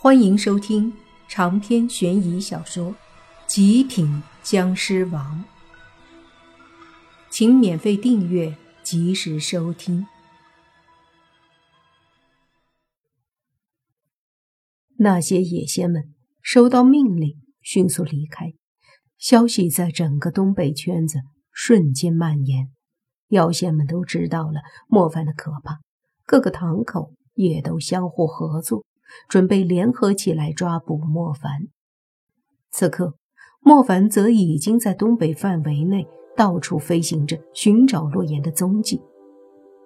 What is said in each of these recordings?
欢迎收听长篇悬疑小说《极品僵尸王》，请免费订阅，及时收听。那些野仙们收到命令，迅速离开。消息在整个东北圈子瞬间蔓延，妖仙们都知道了莫凡的可怕，各个堂口也都相互合作。准备联合起来抓捕莫凡。此刻，莫凡则已经在东北范围内到处飞行着，寻找洛言的踪迹。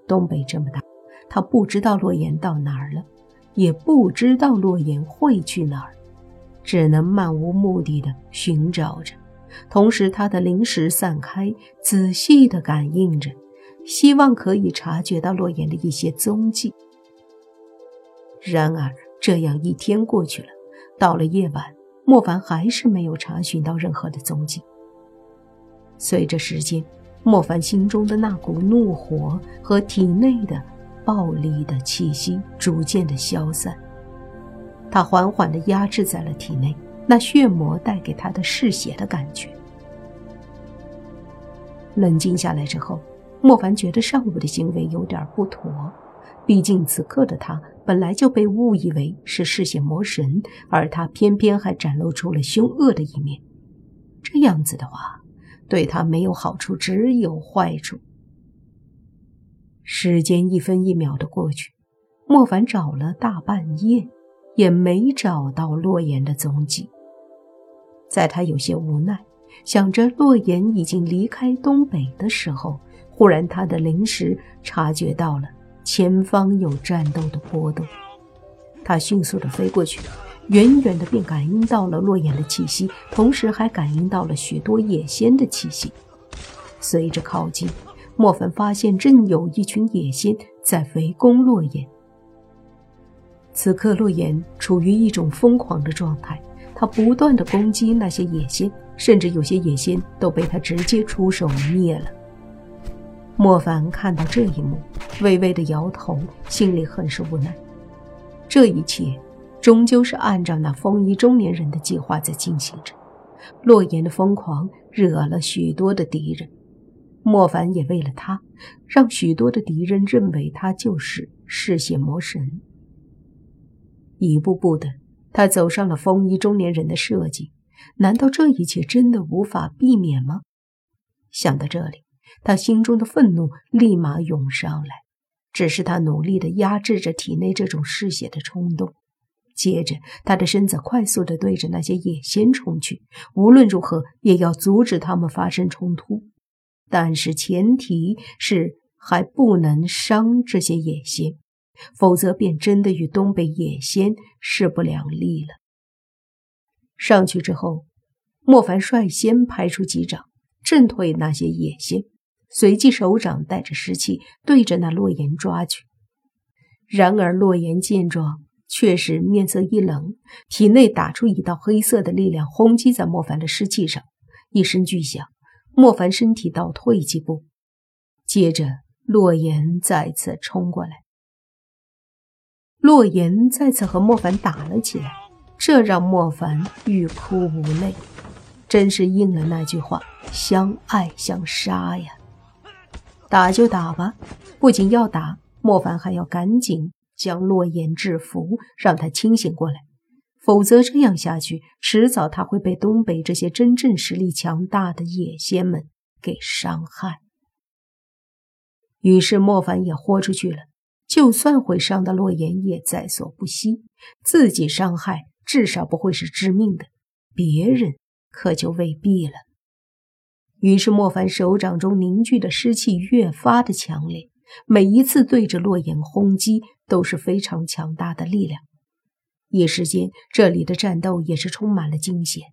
东北这么大，他不知道洛言到哪儿了，也不知道洛言会去哪儿，只能漫无目的的寻找着。同时，他的灵识散开，仔细的感应着，希望可以察觉到洛言的一些踪迹。然而，这样一天过去了，到了夜晚，莫凡还是没有查询到任何的踪迹。随着时间，莫凡心中的那股怒火和体内的暴力的气息逐渐的消散，他缓缓的压制在了体内那血魔带给他的嗜血的感觉。冷静下来之后，莫凡觉得上午的行为有点不妥。毕竟此刻的他本来就被误以为是嗜血魔神，而他偏偏还展露出了凶恶的一面。这样子的话，对他没有好处，只有坏处。时间一分一秒的过去，莫凡找了大半夜，也没找到洛言的踪迹。在他有些无奈，想着洛言已经离开东北的时候，忽然他的灵识察觉到了。前方有战斗的波动，他迅速的飞过去，远远的便感应到了洛言的气息，同时还感应到了许多野仙的气息。随着靠近，莫凡发现正有一群野仙在围攻洛言。此刻，洛言处于一种疯狂的状态，他不断的攻击那些野仙，甚至有些野仙都被他直接出手灭了。莫凡看到这一幕，微微的摇头，心里很是无奈。这一切终究是按照那风衣中年人的计划在进行着。洛言的疯狂惹了许多的敌人，莫凡也为了他，让许多的敌人认为他就是嗜血魔神。一步步的，他走上了风衣中年人的设计。难道这一切真的无法避免吗？想到这里。他心中的愤怒立马涌上来，只是他努力地压制着体内这种嗜血的冲动。接着，他的身子快速地对着那些野仙冲去，无论如何也要阻止他们发生冲突。但是前提是还不能伤这些野仙，否则便真的与东北野仙势不两立了。上去之后，莫凡率先拍出几掌，震退那些野仙。随即，手掌带着湿气，对着那洛言抓去。然而，洛言见状，却是面色一冷，体内打出一道黑色的力量，轰击在莫凡的湿气上。一声巨响，莫凡身体倒退几步。接着，洛言再次冲过来。洛言再次和莫凡打了起来，这让莫凡欲哭无泪。真是应了那句话：“相爱相杀呀。”打就打吧，不仅要打，莫凡还要赶紧将洛言制服，让他清醒过来，否则这样下去，迟早他会被东北这些真正实力强大的野仙们给伤害。于是莫凡也豁出去了，就算会伤到洛言，也在所不惜。自己伤害至少不会是致命的，别人可就未必了。于是，莫凡手掌中凝聚的湿气越发的强烈，每一次对着洛言轰击都是非常强大的力量。一时间，这里的战斗也是充满了惊险。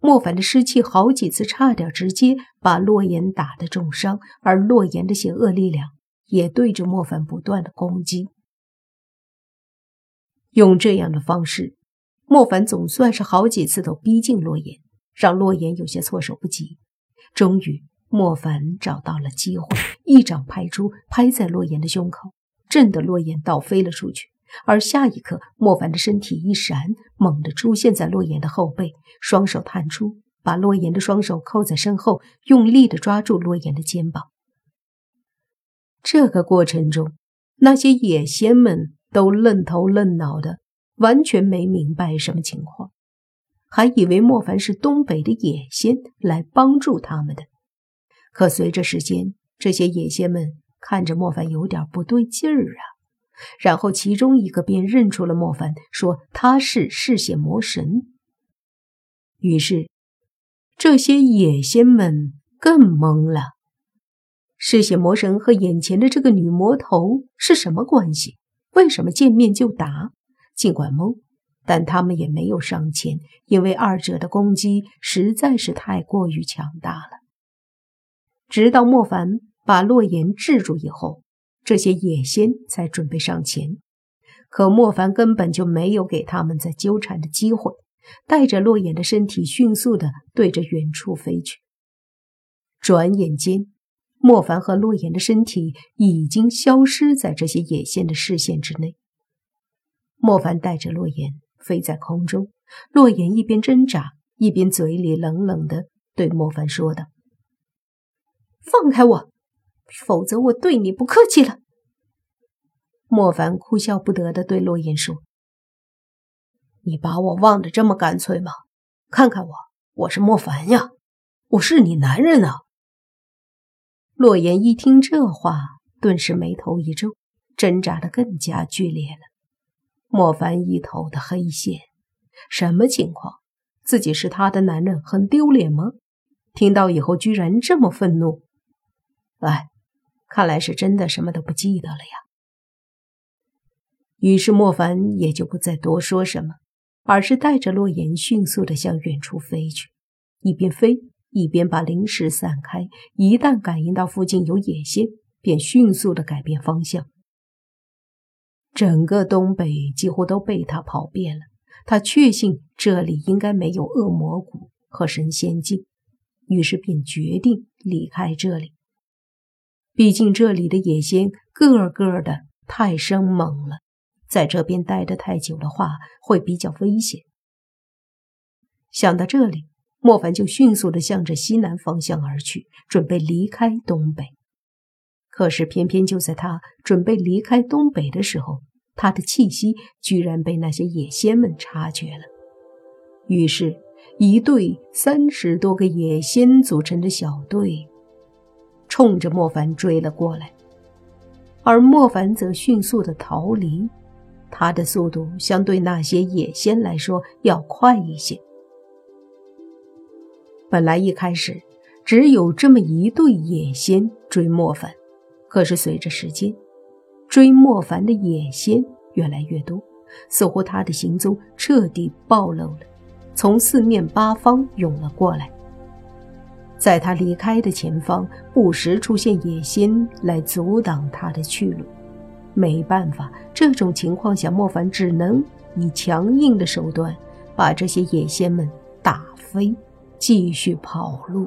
莫凡的湿气好几次差点直接把洛言打得重伤，而洛言的邪恶力量也对着莫凡不断的攻击。用这样的方式，莫凡总算是好几次都逼近洛言，让洛言有些措手不及。终于，莫凡找到了机会，一掌拍出，拍在洛言的胸口，震得洛言倒飞了出去。而下一刻，莫凡的身体一闪，猛地出现在洛言的后背，双手探出，把洛言的双手扣在身后，用力地抓住洛言的肩膀。这个过程中，那些野仙们都愣头愣脑的，完全没明白什么情况，还以为莫凡是东北的野仙来帮助他们的。可随着时间，这些野仙们看着莫凡有点不对劲儿啊。然后其中一个便认出了莫凡，说他是嗜血魔神。于是这些野仙们更懵了：嗜血魔神和眼前的这个女魔头是什么关系？为什么见面就打？尽管懵，但他们也没有上前，因为二者的攻击实在是太过于强大了。直到莫凡把洛言制住以后。这些野仙才准备上前，可莫凡根本就没有给他们再纠缠的机会，带着洛言的身体迅速的对着远处飞去。转眼间，莫凡和洛言的身体已经消失在这些野仙的视线之内。莫凡带着洛言飞在空中，洛言一边挣扎，一边嘴里冷冷的对莫凡说道：“放开我！”否则我对你不客气了。莫凡哭笑不得的对洛言说：“你把我忘得这么干脆吗？看看我，我是莫凡呀，我是你男人啊。”洛言一听这话，顿时眉头一皱，挣扎的更加剧烈了。莫凡一头的黑线，什么情况？自己是他的男人，很丢脸吗？听到以后居然这么愤怒，哎。看来是真的什么都不记得了呀。于是莫凡也就不再多说什么，而是带着洛言迅速的向远处飞去，一边飞一边把灵石散开。一旦感应到附近有野仙，便迅速的改变方向。整个东北几乎都被他跑遍了，他确信这里应该没有恶魔谷和神仙境，于是便决定离开这里。毕竟这里的野仙个个的太生猛了，在这边待得太久的话会比较危险。想到这里，莫凡就迅速的向着西南方向而去，准备离开东北。可是偏偏就在他准备离开东北的时候，他的气息居然被那些野仙们察觉了。于是，一队三十多个野仙组成的小队。冲着莫凡追了过来，而莫凡则迅速的逃离，他的速度相对那些野仙来说要快一些。本来一开始只有这么一对野仙追莫凡，可是随着时间，追莫凡的野仙越来越多，似乎他的行踪彻底暴露了，从四面八方涌了过来。在他离开的前方，不时出现野仙来阻挡他的去路。没办法，这种情况下，莫凡只能以强硬的手段把这些野仙们打飞，继续跑路。